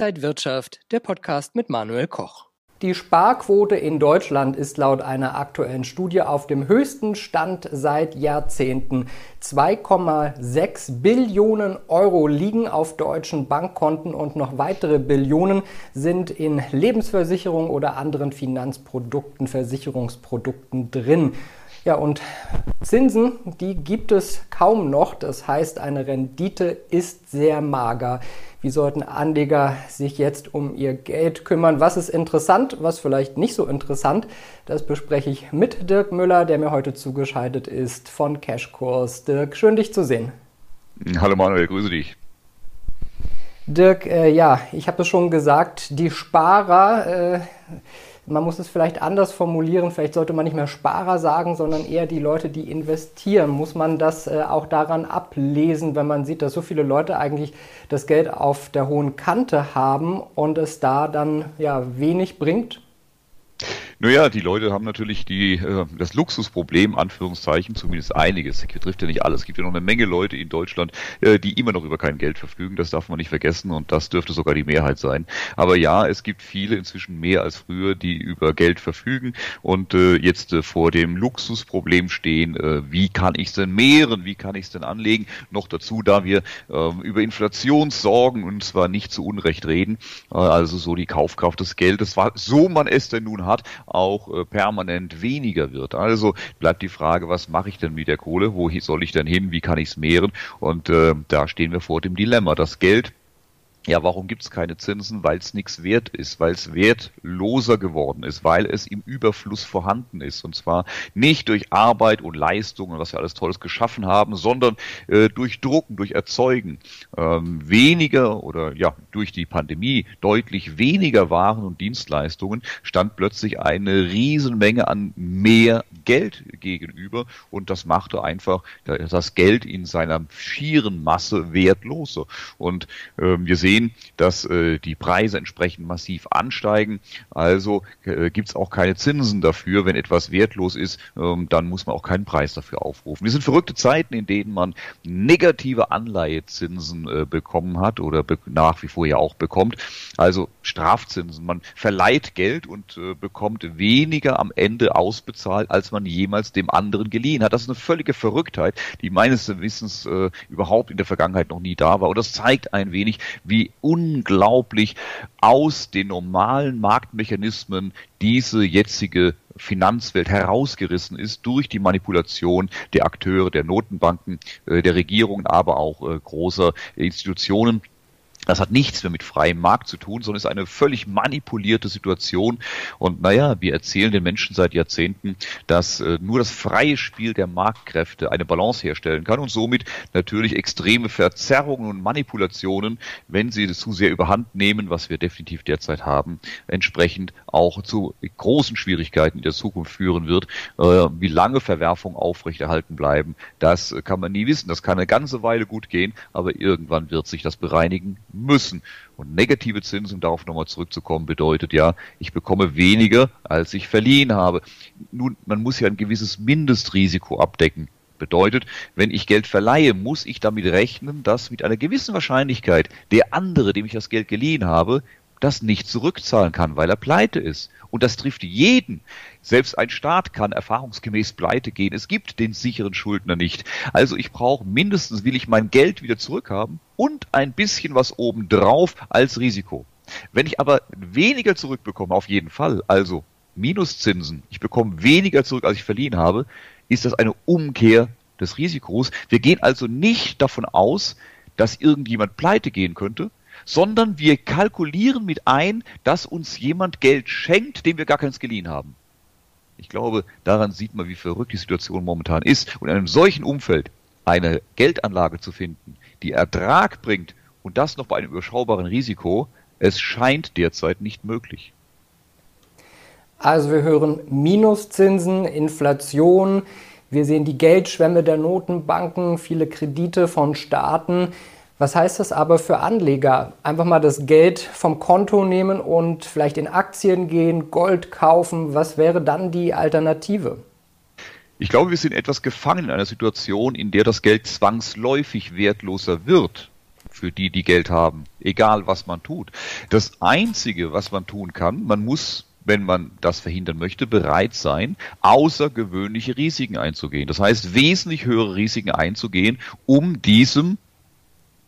Inside Wirtschaft, der Podcast mit Manuel Koch. Die Sparquote in Deutschland ist laut einer aktuellen Studie auf dem höchsten Stand seit Jahrzehnten. 2,6 Billionen Euro liegen auf deutschen Bankkonten und noch weitere Billionen sind in Lebensversicherung oder anderen Finanzprodukten, Versicherungsprodukten drin. Ja, und Zinsen, die gibt es kaum noch. Das heißt, eine Rendite ist sehr mager. Wie sollten Anleger sich jetzt um ihr Geld kümmern? Was ist interessant, was vielleicht nicht so interessant? Das bespreche ich mit Dirk Müller, der mir heute zugeschaltet ist von Cashkurs. Dirk, schön dich zu sehen. Hallo Manuel, grüße dich. Dirk, äh, ja, ich habe es schon gesagt, die Sparer. Äh, man muss es vielleicht anders formulieren. Vielleicht sollte man nicht mehr Sparer sagen, sondern eher die Leute, die investieren. Muss man das äh, auch daran ablesen, wenn man sieht, dass so viele Leute eigentlich das Geld auf der hohen Kante haben und es da dann ja wenig bringt? Naja, die Leute haben natürlich die, äh, das Luxusproblem, Anführungszeichen, zumindest einiges. Das betrifft ja nicht alles. Es gibt ja noch eine Menge Leute in Deutschland, äh, die immer noch über kein Geld verfügen. Das darf man nicht vergessen und das dürfte sogar die Mehrheit sein. Aber ja, es gibt viele, inzwischen mehr als früher, die über Geld verfügen und äh, jetzt äh, vor dem Luxusproblem stehen, äh, wie kann ich es denn mehren, wie kann ich es denn anlegen? Noch dazu, da wir äh, über Inflationssorgen und zwar nicht zu Unrecht reden, äh, also so die Kaufkraft des Geldes, so man es denn nun hat, auch äh, permanent weniger wird. Also bleibt die Frage, was mache ich denn mit der Kohle? Wo soll ich denn hin? Wie kann ich es mehren? Und äh, da stehen wir vor dem Dilemma. Das Geld ja, warum gibt es keine Zinsen? Weil es nichts wert ist, weil es wertloser geworden ist, weil es im Überfluss vorhanden ist. Und zwar nicht durch Arbeit und Leistung und was wir alles Tolles geschaffen haben, sondern äh, durch Drucken, durch Erzeugen. Ähm, weniger oder ja, durch die Pandemie deutlich weniger Waren und Dienstleistungen stand plötzlich eine Riesenmenge an mehr Geld gegenüber und das machte einfach das Geld in seiner schieren Masse wertloser. Und ähm, wir sehen sehen, dass äh, die Preise entsprechend massiv ansteigen. Also äh, gibt es auch keine Zinsen dafür. Wenn etwas wertlos ist, ähm, dann muss man auch keinen Preis dafür aufrufen. Wir sind verrückte Zeiten, in denen man negative Anleihezinsen äh, bekommen hat oder be nach wie vor ja auch bekommt. Also Strafzinsen. Man verleiht Geld und äh, bekommt weniger am Ende ausbezahlt, als man jemals dem anderen geliehen hat. Das ist eine völlige Verrücktheit, die meines Wissens äh, überhaupt in der Vergangenheit noch nie da war. Und das zeigt ein wenig, wie wie unglaublich aus den normalen Marktmechanismen diese jetzige Finanzwelt herausgerissen ist durch die Manipulation der Akteure, der Notenbanken, äh, der Regierungen, aber auch äh, großer Institutionen. Das hat nichts mehr mit freiem Markt zu tun, sondern ist eine völlig manipulierte Situation. Und naja, wir erzählen den Menschen seit Jahrzehnten, dass äh, nur das freie Spiel der Marktkräfte eine Balance herstellen kann und somit natürlich extreme Verzerrungen und Manipulationen, wenn sie zu sehr überhand nehmen, was wir definitiv derzeit haben, entsprechend auch zu großen Schwierigkeiten in der Zukunft führen wird. Äh, wie lange Verwerfungen aufrechterhalten bleiben, das kann man nie wissen. Das kann eine ganze Weile gut gehen, aber irgendwann wird sich das bereinigen müssen. Und negative Zinsen, darauf nochmal zurückzukommen, bedeutet ja, ich bekomme weniger, als ich verliehen habe. Nun, man muss ja ein gewisses Mindestrisiko abdecken. Bedeutet, wenn ich Geld verleihe, muss ich damit rechnen, dass mit einer gewissen Wahrscheinlichkeit der andere, dem ich das Geld geliehen habe, das nicht zurückzahlen kann, weil er pleite ist. Und das trifft jeden. Selbst ein Staat kann erfahrungsgemäß pleite gehen. Es gibt den sicheren Schuldner nicht. Also ich brauche mindestens, will ich mein Geld wieder zurückhaben und ein bisschen was obendrauf als Risiko. Wenn ich aber weniger zurückbekomme, auf jeden Fall, also Minuszinsen, ich bekomme weniger zurück, als ich verliehen habe, ist das eine Umkehr des Risikos. Wir gehen also nicht davon aus, dass irgendjemand pleite gehen könnte, sondern wir kalkulieren mit ein, dass uns jemand Geld schenkt, dem wir gar keins geliehen haben. Ich glaube, daran sieht man, wie verrückt die Situation momentan ist. Und in einem solchen Umfeld eine Geldanlage zu finden, die Ertrag bringt und das noch bei einem überschaubaren Risiko, es scheint derzeit nicht möglich. Also wir hören Minuszinsen, Inflation, wir sehen die Geldschwemme der Notenbanken, viele Kredite von Staaten. Was heißt das aber für Anleger? Einfach mal das Geld vom Konto nehmen und vielleicht in Aktien gehen, Gold kaufen. Was wäre dann die Alternative? Ich glaube, wir sind etwas gefangen in einer Situation, in der das Geld zwangsläufig wertloser wird für die, die Geld haben, egal was man tut. Das Einzige, was man tun kann, man muss wenn man das verhindern möchte, bereit sein, außergewöhnliche Risiken einzugehen. Das heißt, wesentlich höhere Risiken einzugehen, um diesem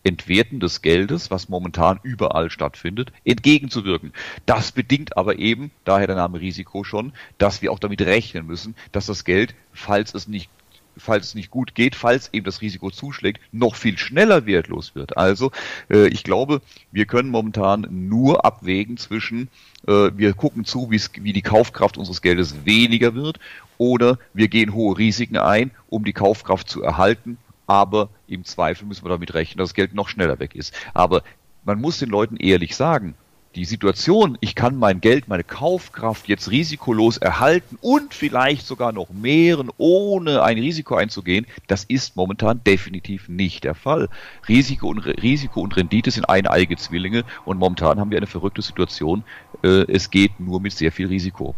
Entwerten des Geldes, was momentan überall stattfindet, entgegenzuwirken. Das bedingt aber eben, daher der Name Risiko schon, dass wir auch damit rechnen müssen, dass das Geld, falls es nicht falls es nicht gut geht, falls eben das Risiko zuschlägt, noch viel schneller wertlos wird. Also äh, ich glaube, wir können momentan nur abwägen zwischen, äh, wir gucken zu, wie die Kaufkraft unseres Geldes weniger wird, oder wir gehen hohe Risiken ein, um die Kaufkraft zu erhalten aber im Zweifel müssen wir damit rechnen, dass das Geld noch schneller weg ist. Aber man muss den Leuten ehrlich sagen, die Situation, ich kann mein Geld, meine Kaufkraft jetzt risikolos erhalten und vielleicht sogar noch mehren, ohne ein Risiko einzugehen, das ist momentan definitiv nicht der Fall. Risiko und, Risiko und Rendite sind eineige Zwillinge und momentan haben wir eine verrückte Situation. Äh, es geht nur mit sehr viel Risiko.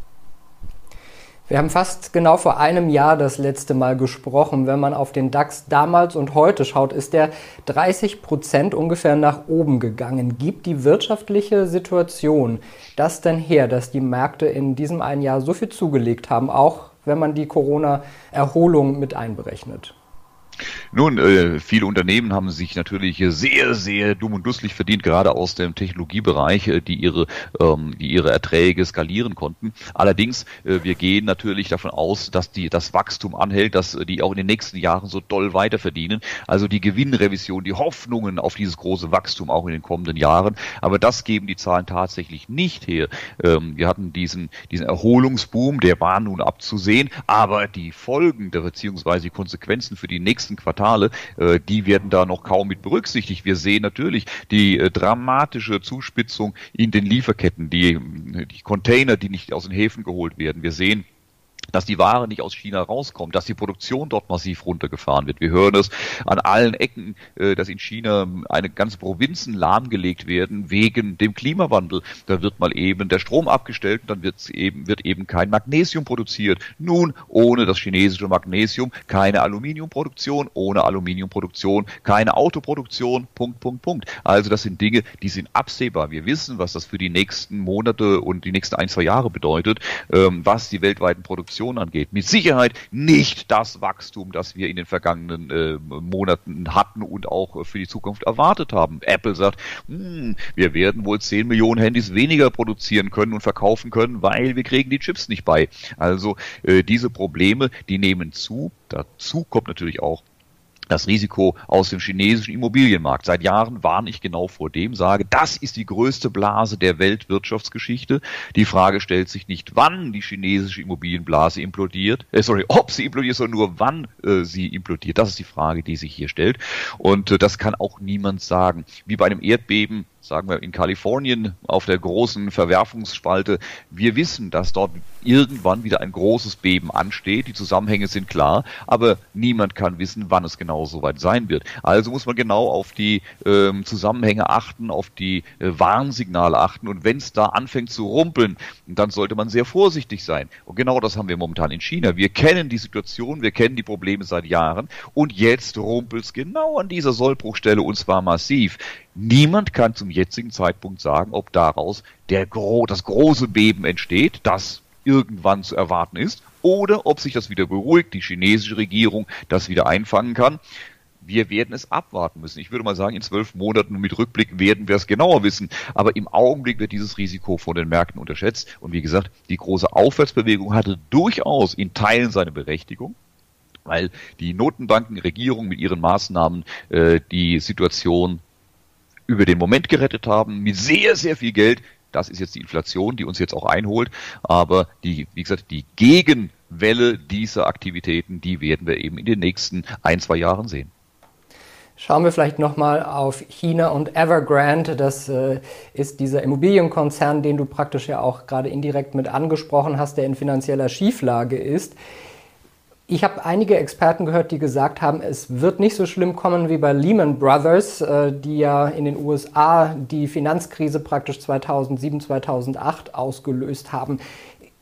Wir haben fast genau vor einem Jahr das letzte Mal gesprochen. Wenn man auf den DAX damals und heute schaut, ist der 30 Prozent ungefähr nach oben gegangen. Gibt die wirtschaftliche Situation das denn her, dass die Märkte in diesem einen Jahr so viel zugelegt haben, auch wenn man die Corona-Erholung mit einberechnet? Nun, äh, viele Unternehmen haben sich natürlich sehr, sehr dumm und dusselig verdient, gerade aus dem Technologiebereich, äh, die ihre, ähm, die ihre Erträge skalieren konnten. Allerdings, äh, wir gehen natürlich davon aus, dass die, das Wachstum anhält, dass die auch in den nächsten Jahren so doll weiter verdienen. Also die Gewinnrevision, die Hoffnungen auf dieses große Wachstum auch in den kommenden Jahren. Aber das geben die Zahlen tatsächlich nicht her. Ähm, wir hatten diesen, diesen Erholungsboom, der war nun abzusehen, aber die Folgen, beziehungsweise die Konsequenzen für die nächsten nächsten Quartale, äh, die werden da noch kaum mit berücksichtigt. Wir sehen natürlich die äh, dramatische Zuspitzung in den Lieferketten, die, die Container, die nicht aus den Häfen geholt werden. Wir sehen dass die Ware nicht aus China rauskommt, dass die Produktion dort massiv runtergefahren wird. Wir hören es an allen Ecken, äh, dass in China eine ganze Provinzen lahmgelegt werden wegen dem Klimawandel. Da wird mal eben der Strom abgestellt und dann wird eben, wird eben kein Magnesium produziert. Nun, ohne das chinesische Magnesium keine Aluminiumproduktion, ohne Aluminiumproduktion keine Autoproduktion, Punkt, Punkt, Punkt. Also das sind Dinge, die sind absehbar. Wir wissen, was das für die nächsten Monate und die nächsten ein, zwei Jahre bedeutet, ähm, was die weltweiten Produktionen Produktion angeht. Mit Sicherheit nicht das Wachstum, das wir in den vergangenen äh, Monaten hatten und auch äh, für die Zukunft erwartet haben. Apple sagt, hm, wir werden wohl 10 Millionen Handys weniger produzieren können und verkaufen können, weil wir kriegen die Chips nicht bei. Also äh, diese Probleme, die nehmen zu. Dazu kommt natürlich auch das Risiko aus dem chinesischen Immobilienmarkt. Seit Jahren warne ich genau vor dem, sage, das ist die größte Blase der Weltwirtschaftsgeschichte. Die Frage stellt sich nicht, wann die chinesische Immobilienblase implodiert, äh, sorry, ob sie implodiert, sondern nur wann äh, sie implodiert. Das ist die Frage, die sich hier stellt. Und äh, das kann auch niemand sagen. Wie bei einem Erdbeben sagen wir in Kalifornien auf der großen Verwerfungsspalte. Wir wissen, dass dort irgendwann wieder ein großes Beben ansteht. Die Zusammenhänge sind klar, aber niemand kann wissen, wann es genau soweit sein wird. Also muss man genau auf die ähm, Zusammenhänge achten, auf die äh, Warnsignale achten. Und wenn es da anfängt zu rumpeln, dann sollte man sehr vorsichtig sein. Und genau das haben wir momentan in China. Wir kennen die Situation, wir kennen die Probleme seit Jahren und jetzt rumpelt es genau an dieser Sollbruchstelle und zwar massiv. Niemand kann zum jetzigen Zeitpunkt sagen, ob daraus der gro das große Beben entsteht, das irgendwann zu erwarten ist, oder ob sich das wieder beruhigt, die chinesische Regierung das wieder einfangen kann. Wir werden es abwarten müssen. Ich würde mal sagen, in zwölf Monaten mit Rückblick werden wir es genauer wissen. Aber im Augenblick wird dieses Risiko von den Märkten unterschätzt. Und wie gesagt, die große Aufwärtsbewegung hatte durchaus in Teilen seine Berechtigung weil die Notenbankenregierung mit ihren Maßnahmen äh, die Situation über den Moment gerettet haben, mit sehr, sehr viel Geld. Das ist jetzt die Inflation, die uns jetzt auch einholt. Aber die, wie gesagt, die Gegenwelle dieser Aktivitäten, die werden wir eben in den nächsten ein, zwei Jahren sehen. Schauen wir vielleicht nochmal auf China und Evergrande. Das äh, ist dieser Immobilienkonzern, den du praktisch ja auch gerade indirekt mit angesprochen hast, der in finanzieller Schieflage ist. Ich habe einige Experten gehört, die gesagt haben, es wird nicht so schlimm kommen wie bei Lehman Brothers, äh, die ja in den USA die Finanzkrise praktisch 2007, 2008 ausgelöst haben.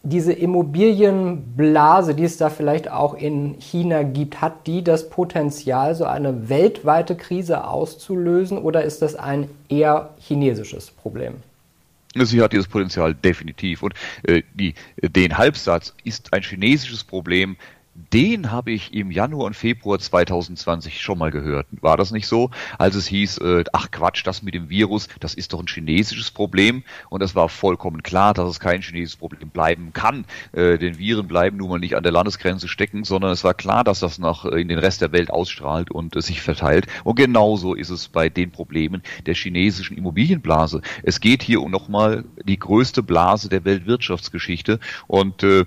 diese Immobilienblase, die es da vielleicht auch in China gibt, hat die das Potenzial, so eine weltweite Krise auszulösen oder ist das ein eher chinesisches Problem? Sie hat dieses Potenzial definitiv. Und äh, die, den Halbsatz ist ein chinesisches Problem, den habe ich im Januar und Februar 2020 schon mal gehört. War das nicht so? Als es hieß, äh, ach Quatsch, das mit dem Virus, das ist doch ein chinesisches Problem. Und das war vollkommen klar, dass es kein chinesisches Problem bleiben kann. Äh, denn Viren bleiben nun mal nicht an der Landesgrenze stecken, sondern es war klar, dass das nach äh, in den Rest der Welt ausstrahlt und äh, sich verteilt. Und genauso ist es bei den Problemen der chinesischen Immobilienblase. Es geht hier um nochmal die größte Blase der Weltwirtschaftsgeschichte und äh,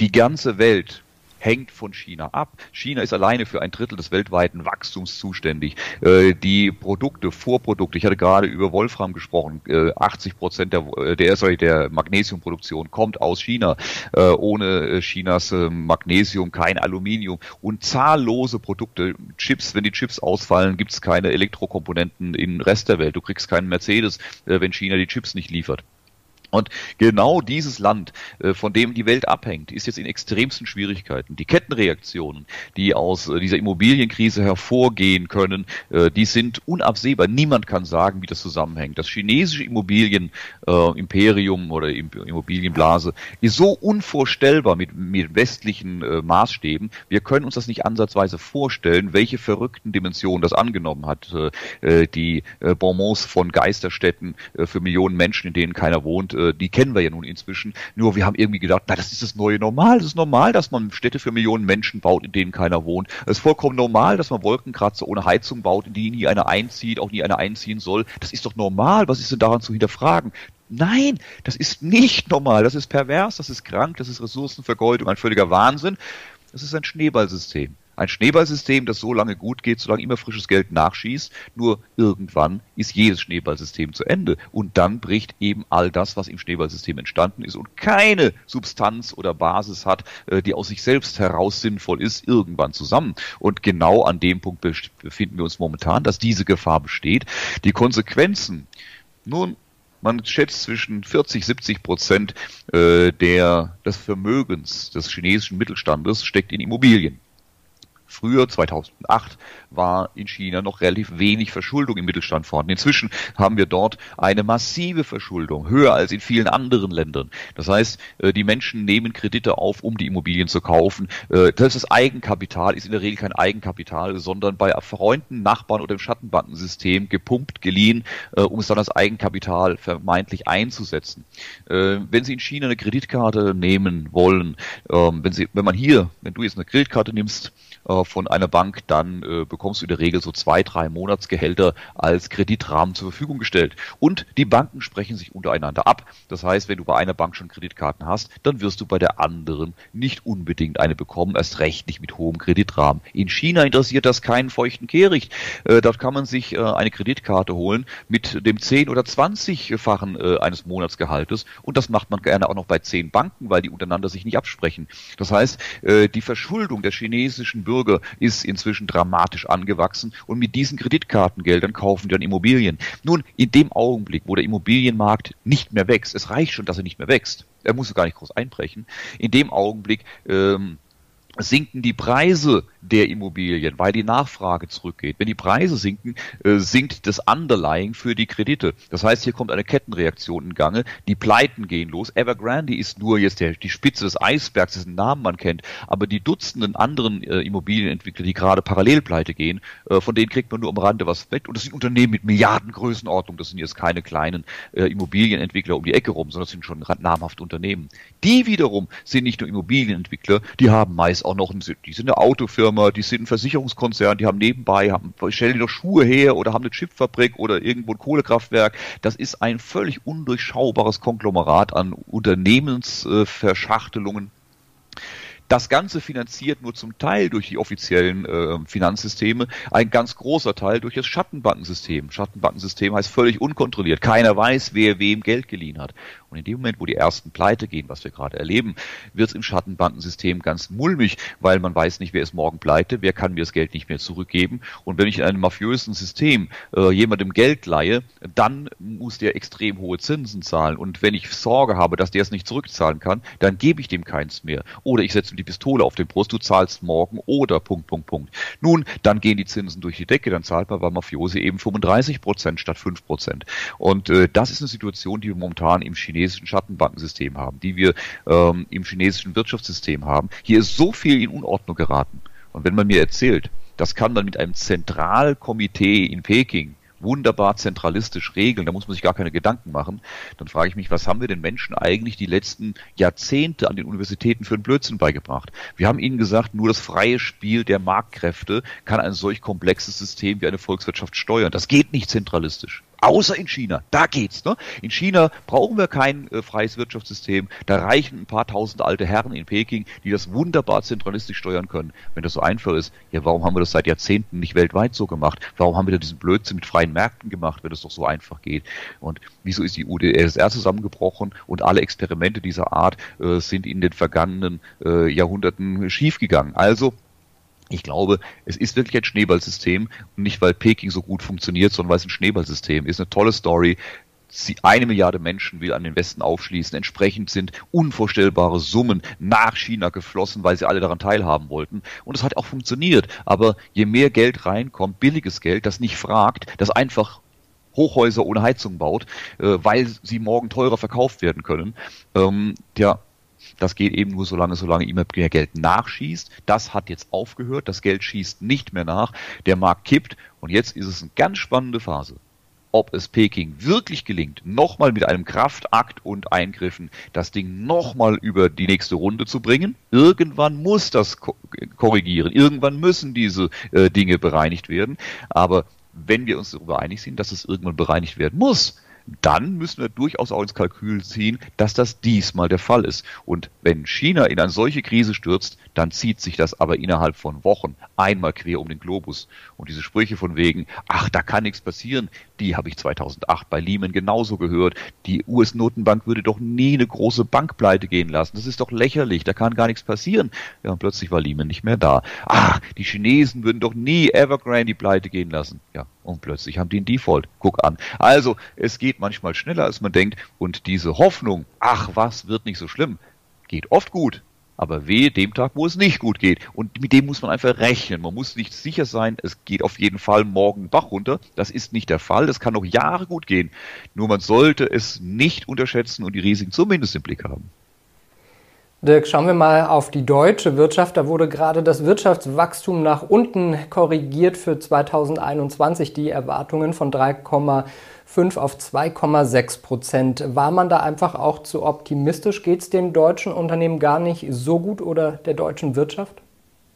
die ganze Welt hängt von China ab. China ist alleine für ein Drittel des weltweiten Wachstums zuständig. Äh, die Produkte, Vorprodukte, ich hatte gerade über Wolfram gesprochen, äh, 80 Prozent der, äh, der, sorry, der Magnesiumproduktion kommt aus China. Äh, ohne äh, Chinas äh, Magnesium kein Aluminium und zahllose Produkte, Chips, wenn die Chips ausfallen, gibt es keine Elektrokomponenten im Rest der Welt. Du kriegst keinen Mercedes, wenn China die Chips nicht liefert. Und genau dieses Land, äh, von dem die Welt abhängt, ist jetzt in extremsten Schwierigkeiten. Die Kettenreaktionen, die aus äh, dieser Immobilienkrise hervorgehen können, äh, die sind unabsehbar. Niemand kann sagen, wie das zusammenhängt. Das chinesische Immobilienimperium oder Immobilienblase ist so unvorstellbar mit, mit westlichen Maßstäben. Wir können uns das nicht ansatzweise vorstellen, welche verrückten Dimensionen das angenommen hat. Die Bonbons von Geisterstädten für Millionen Menschen, in denen keiner wohnt, äh, die kennen wir ja nun inzwischen. Nur wir haben irgendwie gedacht, na, das ist das neue Normal. Das ist normal, dass man Städte für Millionen Menschen baut, in denen keiner wohnt. Es ist vollkommen normal, dass man Wolkenkratzer ohne Heizung baut, in die nie einer einzieht, auch nie einer einziehen soll. Das ist doch normal. Was ist denn daran zu hinterfragen? Nein, das ist nicht normal. Das ist pervers, das ist krank, das ist Ressourcenvergeudung, ein völliger Wahnsinn. Das ist ein Schneeballsystem. Ein Schneeballsystem, das so lange gut geht, solange immer frisches Geld nachschießt. Nur irgendwann ist jedes Schneeballsystem zu Ende. Und dann bricht eben all das, was im Schneeballsystem entstanden ist und keine Substanz oder Basis hat, äh, die aus sich selbst heraus sinnvoll ist, irgendwann zusammen. Und genau an dem Punkt befinden wir uns momentan, dass diese Gefahr besteht. Die Konsequenzen, nun, man schätzt zwischen 40, 70 Prozent äh, der, des Vermögens des chinesischen Mittelstandes steckt in Immobilien. Früher, 2008, war in China noch relativ wenig Verschuldung im Mittelstand vorhanden. Inzwischen haben wir dort eine massive Verschuldung, höher als in vielen anderen Ländern. Das heißt, äh, die Menschen nehmen Kredite auf, um die Immobilien zu kaufen. Äh, das, ist Eigenkapital ist in der Regel kein Eigenkapital, sondern bei Freunden, Nachbarn oder im Schattenbankensystem gepumpt, geliehen, äh, um es dann als Eigenkapital vermeintlich einzusetzen. Wenn Sie in China eine Kreditkarte nehmen wollen, ähm, wenn, Sie, wenn man hier, wenn du jetzt eine Kreditkarte nimmst, äh, von einer Bank, dann äh, bekommst du in der Regel so zwei, drei Monatsgehälter als Kreditrahmen zur Verfügung gestellt. Und die Banken sprechen sich untereinander ab. Das heißt, wenn du bei einer Bank schon Kreditkarten hast, dann wirst du bei der anderen nicht unbedingt eine bekommen, erst recht nicht mit hohem Kreditrahmen. In China interessiert das keinen feuchten Kehricht. Äh, dort kann man sich äh, eine Kreditkarte holen mit dem 10- oder 20-fachen äh, eines Monatsgehaltes und das macht man gerne auch noch bei zehn Banken, weil die untereinander sich nicht absprechen. Das heißt, äh, die Verschuldung der chinesischen Bürger Bürger ist inzwischen dramatisch angewachsen und mit diesen Kreditkartengeldern kaufen die dann Immobilien. Nun, in dem Augenblick, wo der Immobilienmarkt nicht mehr wächst, es reicht schon, dass er nicht mehr wächst, er muss gar nicht groß einbrechen, in dem Augenblick ähm, sinken die Preise der Immobilien, weil die Nachfrage zurückgeht. Wenn die Preise sinken, äh, sinkt das Underlying für die Kredite. Das heißt, hier kommt eine Kettenreaktion in Gange. Die Pleiten gehen los. Evergrande ist nur jetzt der, die Spitze des Eisbergs, dessen Namen man kennt. Aber die Dutzenden anderen äh, Immobilienentwickler, die gerade parallel pleite gehen, äh, von denen kriegt man nur am Rande was weg. Und das sind Unternehmen mit Milliardengrößenordnung. Das sind jetzt keine kleinen äh, Immobilienentwickler um die Ecke rum, sondern das sind schon namhafte Unternehmen. Die wiederum sind nicht nur Immobilienentwickler, die haben meist auch noch, ein, die sind eine Autofirma, die sind ein Versicherungskonzern, die haben nebenbei, haben, stellen die noch Schuhe her oder haben eine Chipfabrik oder irgendwo ein Kohlekraftwerk. Das ist ein völlig undurchschaubares Konglomerat an Unternehmensverschachtelungen. Das Ganze finanziert nur zum Teil durch die offiziellen äh, Finanzsysteme, ein ganz großer Teil durch das Schattenbankensystem. Schattenbankensystem heißt völlig unkontrolliert. Keiner weiß, wer wem Geld geliehen hat. Und in dem Moment, wo die ersten pleite gehen, was wir gerade erleben, wird es im Schattenbankensystem ganz mulmig, weil man weiß nicht, wer ist morgen pleite, wer kann mir das Geld nicht mehr zurückgeben. Und wenn ich in einem mafiösen System äh, jemandem Geld leihe, dann muss der extrem hohe Zinsen zahlen. Und wenn ich Sorge habe, dass der es nicht zurückzahlen kann, dann gebe ich dem keins mehr. Oder ich setze die Pistole auf den Brust, du zahlst morgen oder Punkt, Punkt, Punkt. Nun, dann gehen die Zinsen durch die Decke, dann zahlt man bei Mafiose eben 35 Prozent statt 5 Prozent. Und äh, das ist eine Situation, die wir momentan im chinesischen Schattenbankensystem haben, die wir ähm, im chinesischen Wirtschaftssystem haben. Hier ist so viel in Unordnung geraten. Und wenn man mir erzählt, das kann man mit einem Zentralkomitee in Peking wunderbar zentralistisch regeln, da muss man sich gar keine Gedanken machen, dann frage ich mich, was haben wir den Menschen eigentlich die letzten Jahrzehnte an den Universitäten für einen Blödsinn beigebracht? Wir haben ihnen gesagt, nur das freie Spiel der Marktkräfte kann ein solch komplexes System wie eine Volkswirtschaft steuern. Das geht nicht zentralistisch. Außer in China. Da geht's. Ne? In China brauchen wir kein äh, freies Wirtschaftssystem. Da reichen ein paar tausend alte Herren in Peking, die das wunderbar zentralistisch steuern können. Wenn das so einfach ist, ja, warum haben wir das seit Jahrzehnten nicht weltweit so gemacht? Warum haben wir da diesen Blödsinn mit freien Märkten gemacht, wenn das doch so einfach geht? Und wieso ist die UdSSR zusammengebrochen und alle Experimente dieser Art äh, sind in den vergangenen äh, Jahrhunderten schiefgegangen? Also ich glaube, es ist wirklich ein Schneeballsystem und nicht, weil Peking so gut funktioniert, sondern weil es ein Schneeballsystem ist. Eine tolle Story. Sie, eine Milliarde Menschen will an den Westen aufschließen. Entsprechend sind unvorstellbare Summen nach China geflossen, weil sie alle daran teilhaben wollten. Und es hat auch funktioniert. Aber je mehr Geld reinkommt, billiges Geld, das nicht fragt, das einfach Hochhäuser ohne Heizung baut, äh, weil sie morgen teurer verkauft werden können, ähm, ja, das geht eben nur so lange, solange immer mehr Geld nachschießt. Das hat jetzt aufgehört. Das Geld schießt nicht mehr nach. Der Markt kippt. Und jetzt ist es eine ganz spannende Phase ob es Peking wirklich gelingt, nochmal mit einem Kraftakt und Eingriffen das Ding nochmal über die nächste Runde zu bringen. Irgendwann muss das korrigieren. Irgendwann müssen diese äh, Dinge bereinigt werden. Aber wenn wir uns darüber einig sind, dass es irgendwann bereinigt werden muss, dann müssen wir durchaus auch ins Kalkül ziehen, dass das diesmal der Fall ist. Und wenn China in eine solche Krise stürzt, dann zieht sich das aber innerhalb von Wochen einmal quer um den Globus. Und diese Sprüche von wegen, ach, da kann nichts passieren, die habe ich 2008 bei Lehman genauso gehört. Die US-Notenbank würde doch nie eine große Bank pleite gehen lassen. Das ist doch lächerlich, da kann gar nichts passieren. Ja, und plötzlich war Lehman nicht mehr da. Ach, die Chinesen würden doch nie Evergrande die pleite gehen lassen. Ja, und plötzlich haben die einen Default. Guck an. Also, es geht manchmal schneller, als man denkt. Und diese Hoffnung, ach was, wird nicht so schlimm, geht oft gut. Aber wehe dem Tag, wo es nicht gut geht. Und mit dem muss man einfach rechnen. Man muss nicht sicher sein, es geht auf jeden Fall morgen Bach runter. Das ist nicht der Fall. Das kann noch Jahre gut gehen. Nur man sollte es nicht unterschätzen und die Risiken zumindest im Blick haben. Dirk, schauen wir mal auf die deutsche Wirtschaft. Da wurde gerade das Wirtschaftswachstum nach unten korrigiert für 2021. Die Erwartungen von 3,5 auf 2,6 Prozent. War man da einfach auch zu optimistisch? Geht es den deutschen Unternehmen gar nicht so gut oder der deutschen Wirtschaft?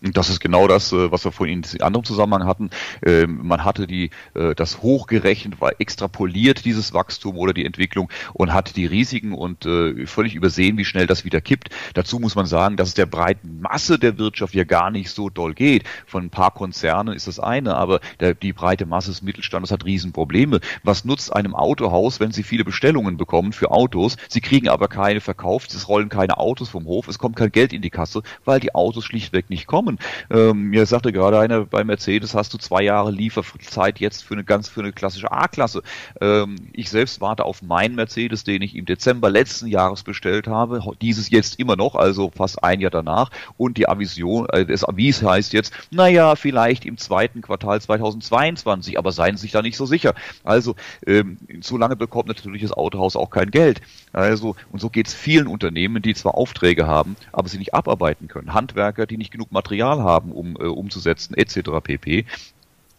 Das ist genau das, äh, was wir vorhin in anderem Zusammenhang hatten. Ähm, man hatte die, äh, das hochgerechnet, war extrapoliert, dieses Wachstum oder die Entwicklung und hat die Risiken und äh, völlig übersehen, wie schnell das wieder kippt. Dazu muss man sagen, dass es der breiten Masse der Wirtschaft ja gar nicht so doll geht. Von ein paar Konzernen ist das eine, aber die breite Masse des Mittelstandes hat Riesenprobleme. Was nutzt einem Autohaus, wenn sie viele Bestellungen bekommen für Autos? Sie kriegen aber keine verkauft, es rollen keine Autos vom Hof, es kommt kein Geld in die Kasse, weil die Autos schlichtweg nicht kommen kommen. Ähm, mir sagte gerade einer, bei Mercedes hast du zwei Jahre Lieferzeit jetzt für eine ganz für eine klassische A-Klasse. Ähm, ich selbst warte auf meinen Mercedes, den ich im Dezember letzten Jahres bestellt habe. Dieses jetzt immer noch, also fast ein Jahr danach. Und die Avision, äh, das Avis heißt jetzt, naja, vielleicht im zweiten Quartal 2022, aber seien Sie sich da nicht so sicher. Also, ähm, so lange bekommt natürlich das Autohaus auch kein Geld. Also, und so geht es vielen Unternehmen, die zwar Aufträge haben, aber sie nicht abarbeiten können. Handwerker, die nicht genug Material Material haben, um äh, umzusetzen, etc. pp.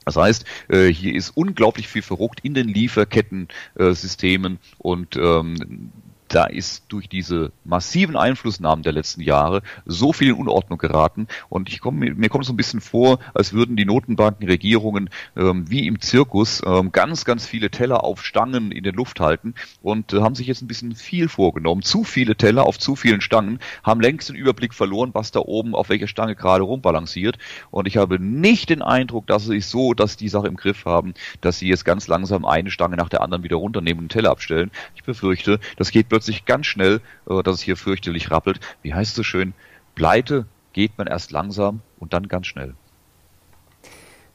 Das heißt, äh, hier ist unglaublich viel verruckt in den Lieferkettensystemen äh, und ähm, da ist durch diese massiven Einflussnahmen der letzten Jahre so viel in Unordnung geraten und ich komme mir kommt so ein bisschen vor, als würden die Notenbanken, Regierungen ähm, wie im Zirkus ähm, ganz, ganz viele Teller auf Stangen in der Luft halten und äh, haben sich jetzt ein bisschen viel vorgenommen. Zu viele Teller auf zu vielen Stangen, haben längst den Überblick verloren, was da oben auf welcher Stange gerade rumbalanciert und ich habe nicht den Eindruck, dass sie so, dass die Sache im Griff haben, dass sie jetzt ganz langsam eine Stange nach der anderen wieder runternehmen und einen Teller abstellen. Ich befürchte, das geht plötzlich ganz schnell, äh, dass es hier fürchterlich rappelt. Wie heißt es so schön? Pleite geht man erst langsam und dann ganz schnell.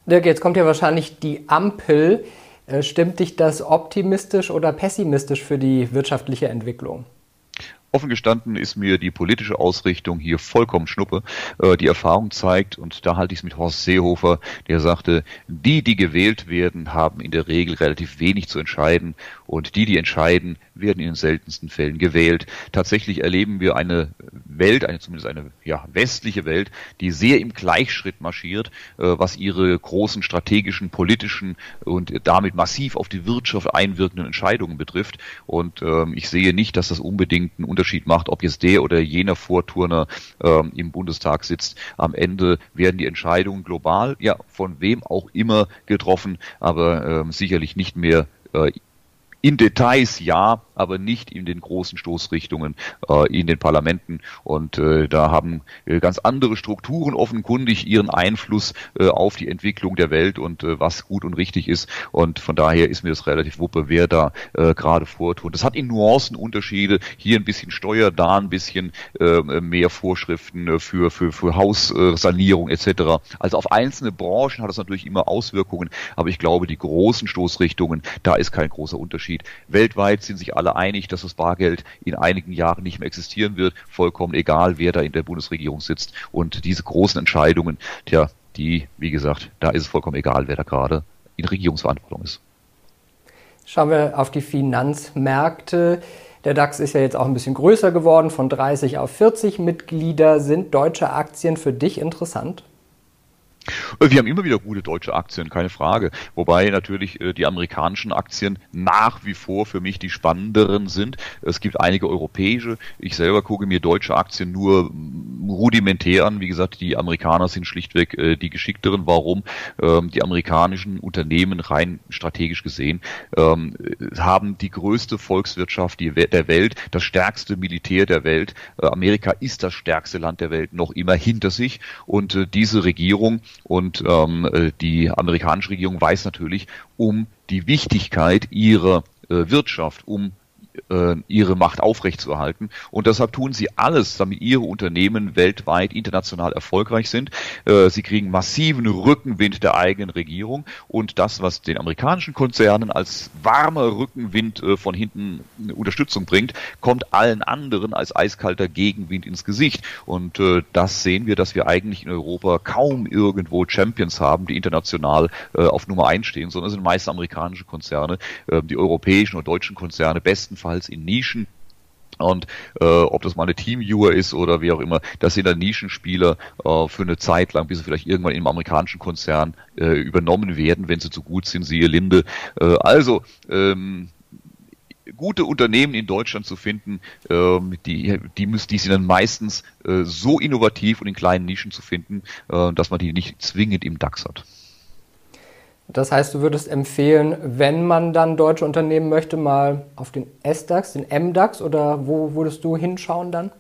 Dirk, jetzt kommt ja wahrscheinlich die Ampel. Äh, stimmt dich das optimistisch oder pessimistisch für die wirtschaftliche Entwicklung? Offen gestanden ist mir die politische Ausrichtung hier vollkommen schnuppe. Äh, die Erfahrung zeigt, und da halte ich es mit Horst Seehofer, der sagte, die, die gewählt werden, haben in der Regel relativ wenig zu entscheiden und die, die entscheiden, werden in den seltensten Fällen gewählt. Tatsächlich erleben wir eine Welt, eine zumindest eine ja, westliche Welt, die sehr im Gleichschritt marschiert, äh, was ihre großen strategischen, politischen und damit massiv auf die Wirtschaft einwirkenden Entscheidungen betrifft. Und ähm, ich sehe nicht, dass das unbedingt ein Unterschied macht, ob jetzt der oder jener Vorturner ähm, im Bundestag sitzt. Am Ende werden die Entscheidungen global, ja, von wem auch immer getroffen, aber ähm, sicherlich nicht mehr äh, in Details ja, aber nicht in den großen Stoßrichtungen äh, in den Parlamenten. Und äh, da haben äh, ganz andere Strukturen offenkundig ihren Einfluss äh, auf die Entwicklung der Welt und äh, was gut und richtig ist. Und von daher ist mir das relativ wuppe, wer da äh, gerade vortut. Das hat in Nuancen Unterschiede. Hier ein bisschen Steuer, da ein bisschen äh, mehr Vorschriften für, für, für Haussanierung etc. Also auf einzelne Branchen hat das natürlich immer Auswirkungen, aber ich glaube, die großen Stoßrichtungen, da ist kein großer Unterschied. Weltweit sind sich alle einig, dass das Bargeld in einigen Jahren nicht mehr existieren wird, vollkommen egal, wer da in der Bundesregierung sitzt. Und diese großen Entscheidungen, tja, die, wie gesagt, da ist es vollkommen egal, wer da gerade in Regierungsverantwortung ist. Schauen wir auf die Finanzmärkte. Der DAX ist ja jetzt auch ein bisschen größer geworden, von 30 auf 40 Mitglieder. Sind deutsche Aktien für dich interessant? Äh, wir haben immer wieder gute deutsche Aktien, keine Frage. Wobei natürlich äh, die amerikanischen Aktien nach wie vor für mich die spannenderen sind. Es gibt einige europäische. Ich selber gucke mir deutsche Aktien nur rudimentär an. Wie gesagt, die Amerikaner sind schlichtweg äh, die geschickteren. Warum? Ähm, die amerikanischen Unternehmen rein strategisch gesehen ähm, haben die größte Volkswirtschaft der Welt, das stärkste Militär der Welt. Amerika ist das stärkste Land der Welt noch immer hinter sich. Und diese Regierung und ähm, äh, die amerikanische Regierung weiß natürlich um die Wichtigkeit ihrer äh, Wirtschaft, um äh, ihre Macht aufrechtzuerhalten. Und deshalb tun sie alles, damit ihre Unternehmen weltweit international erfolgreich sind. Äh, sie kriegen massiven Rückenwind der eigenen Regierung und das, was den amerikanischen Konzernen als warmer Rückenwind äh, von hinten Unterstützung bringt, kommt allen anderen als eiskalter Gegenwind ins Gesicht. Und äh, das sehen wir, dass wir eigentlich in Europa kaum irgendwo Champions haben, die international äh, auf Nummer 1 stehen, sondern es sind meist amerikanische Konzerne, äh, die europäischen oder deutschen Konzerne besten bestenfalls in Nischen. Und äh, ob das mal eine Teamviewer ist oder wie auch immer, das sind dann Nischenspieler äh, für eine Zeit lang, bis sie vielleicht irgendwann im amerikanischen Konzern äh, übernommen werden, wenn sie zu gut sind, siehe Linde. Äh, also, ähm, gute Unternehmen in Deutschland zu finden, ähm, die, die, müssen, die sind dann meistens äh, so innovativ und in kleinen Nischen zu finden, äh, dass man die nicht zwingend im DAX hat. Das heißt, du würdest empfehlen, wenn man dann deutsche Unternehmen möchte, mal auf den S-DAX, den M-DAX oder wo würdest du hinschauen dann?